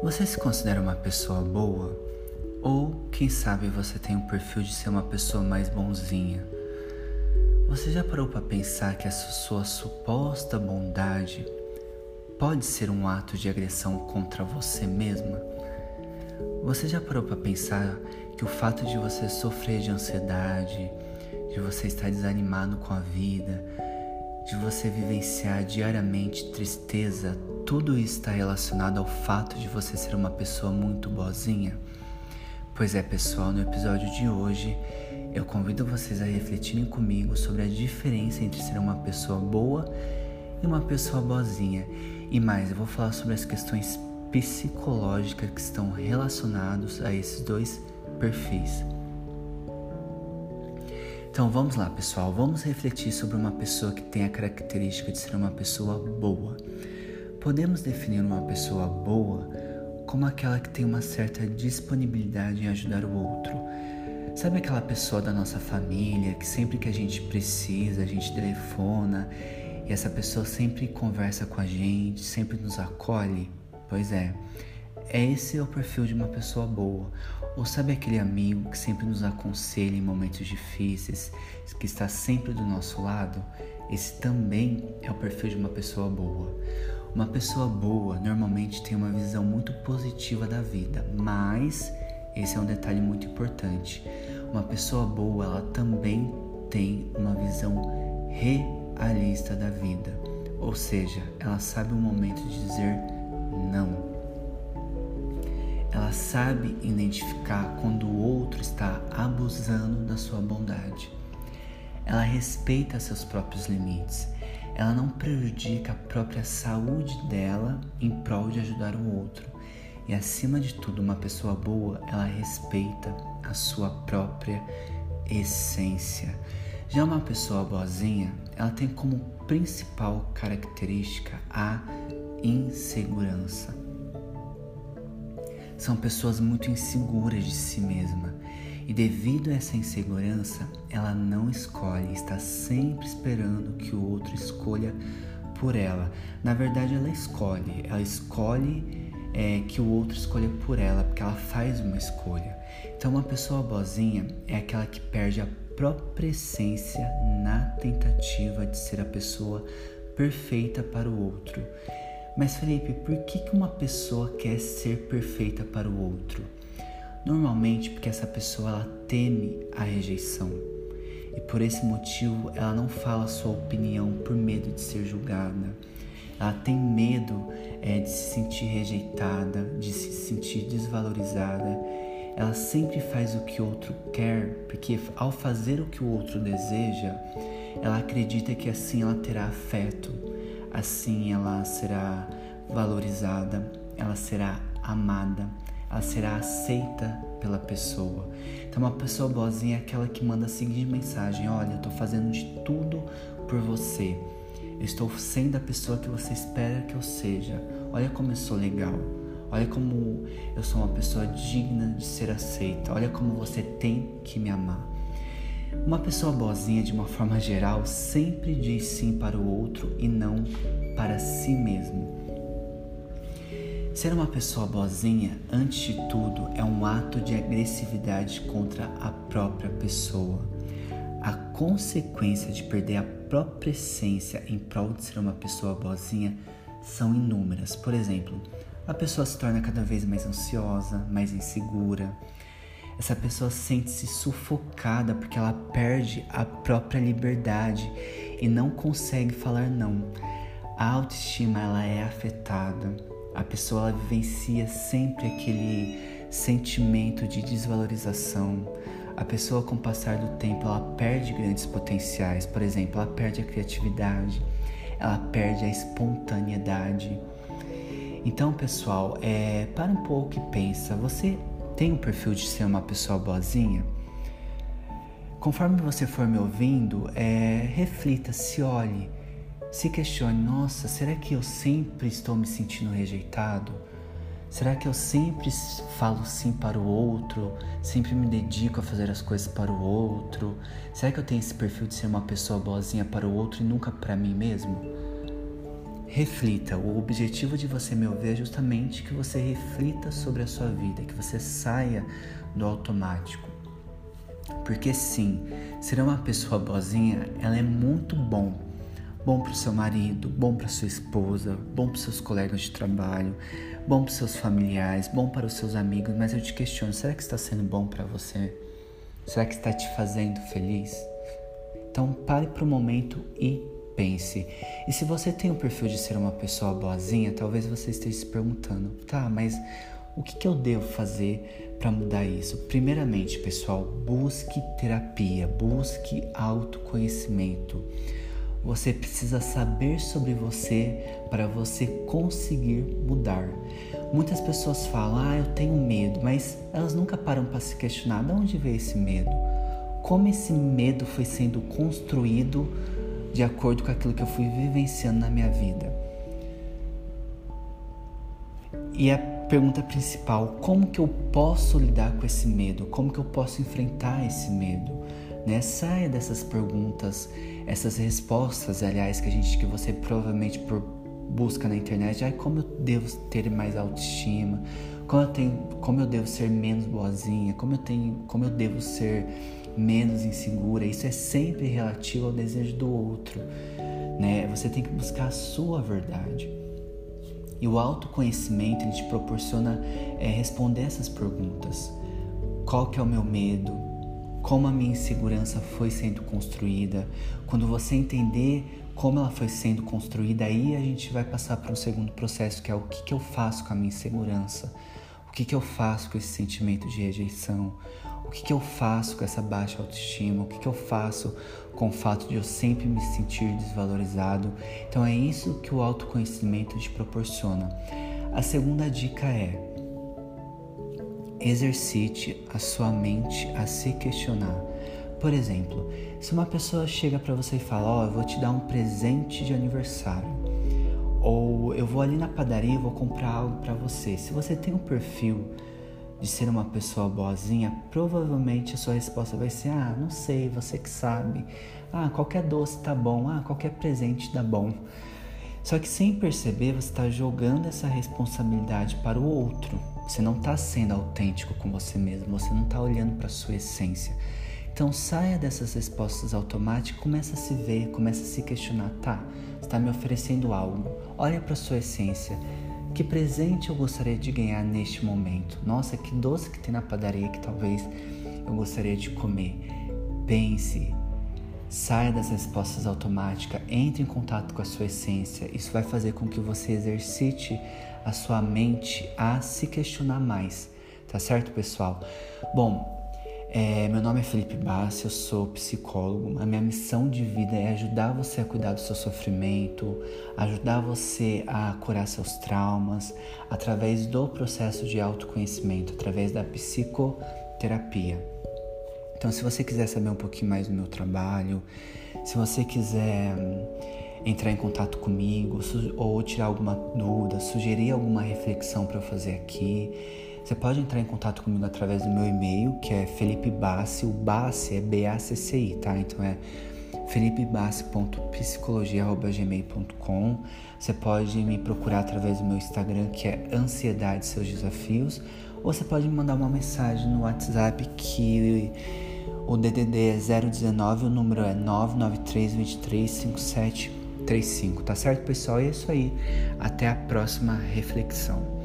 Você se considera uma pessoa boa? Ou, quem sabe, você tem um perfil de ser uma pessoa mais bonzinha? Você já parou para pensar que essa sua suposta bondade pode ser um ato de agressão contra você mesma? Você já parou para pensar que o fato de você sofrer de ansiedade, de você estar desanimado com a vida, de você vivenciar diariamente tristeza, tudo isso está relacionado ao fato de você ser uma pessoa muito boazinha? Pois é, pessoal, no episódio de hoje eu convido vocês a refletirem comigo sobre a diferença entre ser uma pessoa boa e uma pessoa boazinha. E mais, eu vou falar sobre as questões psicológicas que estão relacionados a esses dois perfis. Então vamos lá, pessoal, vamos refletir sobre uma pessoa que tem a característica de ser uma pessoa boa. Podemos definir uma pessoa boa como aquela que tem uma certa disponibilidade em ajudar o outro. Sabe aquela pessoa da nossa família que sempre que a gente precisa, a gente telefona e essa pessoa sempre conversa com a gente, sempre nos acolhe? Pois é, esse é o perfil de uma pessoa boa. Ou sabe aquele amigo que sempre nos aconselha em momentos difíceis, que está sempre do nosso lado? Esse também é o perfil de uma pessoa boa. Uma pessoa boa normalmente tem uma visão muito positiva da vida, mas esse é um detalhe muito importante. Uma pessoa boa, ela também tem uma visão realista da vida, ou seja, ela sabe o momento de dizer não. Ela sabe identificar quando o outro está abusando da sua bondade. Ela respeita seus próprios limites. Ela não prejudica a própria saúde dela em prol de ajudar o outro. E acima de tudo, uma pessoa boa, ela respeita a sua própria essência. Já uma pessoa boazinha, ela tem como principal característica a insegurança são pessoas muito inseguras de si mesma. E devido a essa insegurança, ela não escolhe, está sempre esperando que o outro escolha por ela. Na verdade, ela escolhe, ela escolhe é, que o outro escolha por ela, porque ela faz uma escolha. Então, uma pessoa boazinha é aquela que perde a própria essência na tentativa de ser a pessoa perfeita para o outro. Mas Felipe, por que, que uma pessoa quer ser perfeita para o outro? Normalmente porque essa pessoa ela teme a rejeição. E por esse motivo ela não fala sua opinião por medo de ser julgada. Ela tem medo é, de se sentir rejeitada, de se sentir desvalorizada. Ela sempre faz o que o outro quer, porque ao fazer o que o outro deseja, ela acredita que assim ela terá afeto Assim ela será valorizada, ela será amada, ela será aceita pela pessoa. Então, uma pessoa boazinha é aquela que manda a seguinte mensagem: Olha, eu estou fazendo de tudo por você. Eu estou sendo a pessoa que você espera que eu seja. Olha como eu sou legal. Olha como eu sou uma pessoa digna de ser aceita. Olha como você tem que me amar. Uma pessoa boazinha, de uma forma geral, sempre diz sim para o outro e não para si mesmo. Ser uma pessoa boazinha, antes de tudo, é um ato de agressividade contra a própria pessoa. A consequência de perder a própria essência em prol de ser uma pessoa boazinha são inúmeras. Por exemplo, a pessoa se torna cada vez mais ansiosa, mais insegura, essa pessoa sente-se sufocada porque ela perde a própria liberdade e não consegue falar não. A autoestima ela é afetada. A pessoa vivencia sempre aquele sentimento de desvalorização. A pessoa com o passar do tempo ela perde grandes potenciais. Por exemplo, ela perde a criatividade, ela perde a espontaneidade. Então, pessoal, é, para um pouco e pensa, você tem o perfil de ser uma pessoa boazinha? Conforme você for me ouvindo, é, reflita, se olhe, se questione: nossa, será que eu sempre estou me sentindo rejeitado? Será que eu sempre falo sim para o outro? Sempre me dedico a fazer as coisas para o outro? Será que eu tenho esse perfil de ser uma pessoa boazinha para o outro e nunca para mim mesmo? reflita. O objetivo de você me ouvir é justamente que você reflita sobre a sua vida, que você saia do automático. Porque sim, ser uma pessoa boazinha, ela é muito bom. Bom para o seu marido, bom para sua esposa, bom para seus colegas de trabalho, bom para seus familiares, bom para os seus amigos, mas eu te questiono, será que está sendo bom para você? Será que está te fazendo feliz? Então pare para o momento e pense. E se você tem o perfil de ser uma pessoa boazinha, talvez você esteja se perguntando: tá, mas o que, que eu devo fazer para mudar isso? Primeiramente, pessoal, busque terapia, busque autoconhecimento. Você precisa saber sobre você para você conseguir mudar. Muitas pessoas falam: "Ah, eu tenho medo", mas elas nunca param para se questionar: "De onde veio esse medo? Como esse medo foi sendo construído de acordo com aquilo que eu fui vivenciando na minha vida. E a pergunta principal, como que eu posso lidar com esse medo? Como que eu posso enfrentar esse medo? Né? Saia dessas perguntas, essas respostas, aliás, que a gente que você provavelmente busca na internet, ah, como eu devo ter mais autoestima? Como eu tenho, como eu devo ser menos boazinha? Como eu tenho, como eu devo ser menos insegura. Isso é sempre relativo ao desejo do outro, né? Você tem que buscar a sua verdade. E o autoconhecimento ele te proporciona é, responder essas perguntas. Qual que é o meu medo? Como a minha insegurança foi sendo construída? Quando você entender como ela foi sendo construída, aí a gente vai passar para um segundo processo, que é o que, que eu faço com a minha insegurança? O que, que eu faço com esse sentimento de rejeição? O que, que eu faço com essa baixa autoestima? O que, que eu faço com o fato de eu sempre me sentir desvalorizado? Então é isso que o autoconhecimento te proporciona. A segunda dica é exercite a sua mente a se questionar. Por exemplo, se uma pessoa chega para você e fala: Ó, oh, eu vou te dar um presente de aniversário, ou eu vou ali na padaria e vou comprar algo para você. Se você tem um perfil de ser uma pessoa boazinha, provavelmente a sua resposta vai ser: ah, não sei, você que sabe. Ah, qualquer doce tá bom. Ah, qualquer presente tá bom. Só que sem perceber, você está jogando essa responsabilidade para o outro. Você não está sendo autêntico com você mesmo, você não está olhando para a sua essência. Então saia dessas respostas automáticas, começa a se ver, começa a se questionar, tá? Está me oferecendo algo. Olha para a sua essência. Que presente eu gostaria de ganhar neste momento? Nossa, que doce que tem na padaria que talvez eu gostaria de comer. Pense, saia das respostas automáticas, entre em contato com a sua essência. Isso vai fazer com que você exercite a sua mente a se questionar mais. Tá certo, pessoal? Bom, é, meu nome é Felipe Bassi, eu sou psicólogo. A minha missão de vida é ajudar você a cuidar do seu sofrimento, ajudar você a curar seus traumas através do processo de autoconhecimento, através da psicoterapia. Então, se você quiser saber um pouquinho mais do meu trabalho, se você quiser hum, entrar em contato comigo ou tirar alguma dúvida, sugerir alguma reflexão para eu fazer aqui, você pode entrar em contato comigo através do meu e-mail, que é Felipe Bassi. O Bassi é B-A-C-C-I, tá? Então é felipebassi.psicologia.gmail.com Você pode me procurar através do meu Instagram, que é Ansiedade Seus Desafios. Ou você pode me mandar uma mensagem no WhatsApp que o DDD é 019, o número é 993 23 5735, tá certo, pessoal? E é isso aí. Até a próxima reflexão.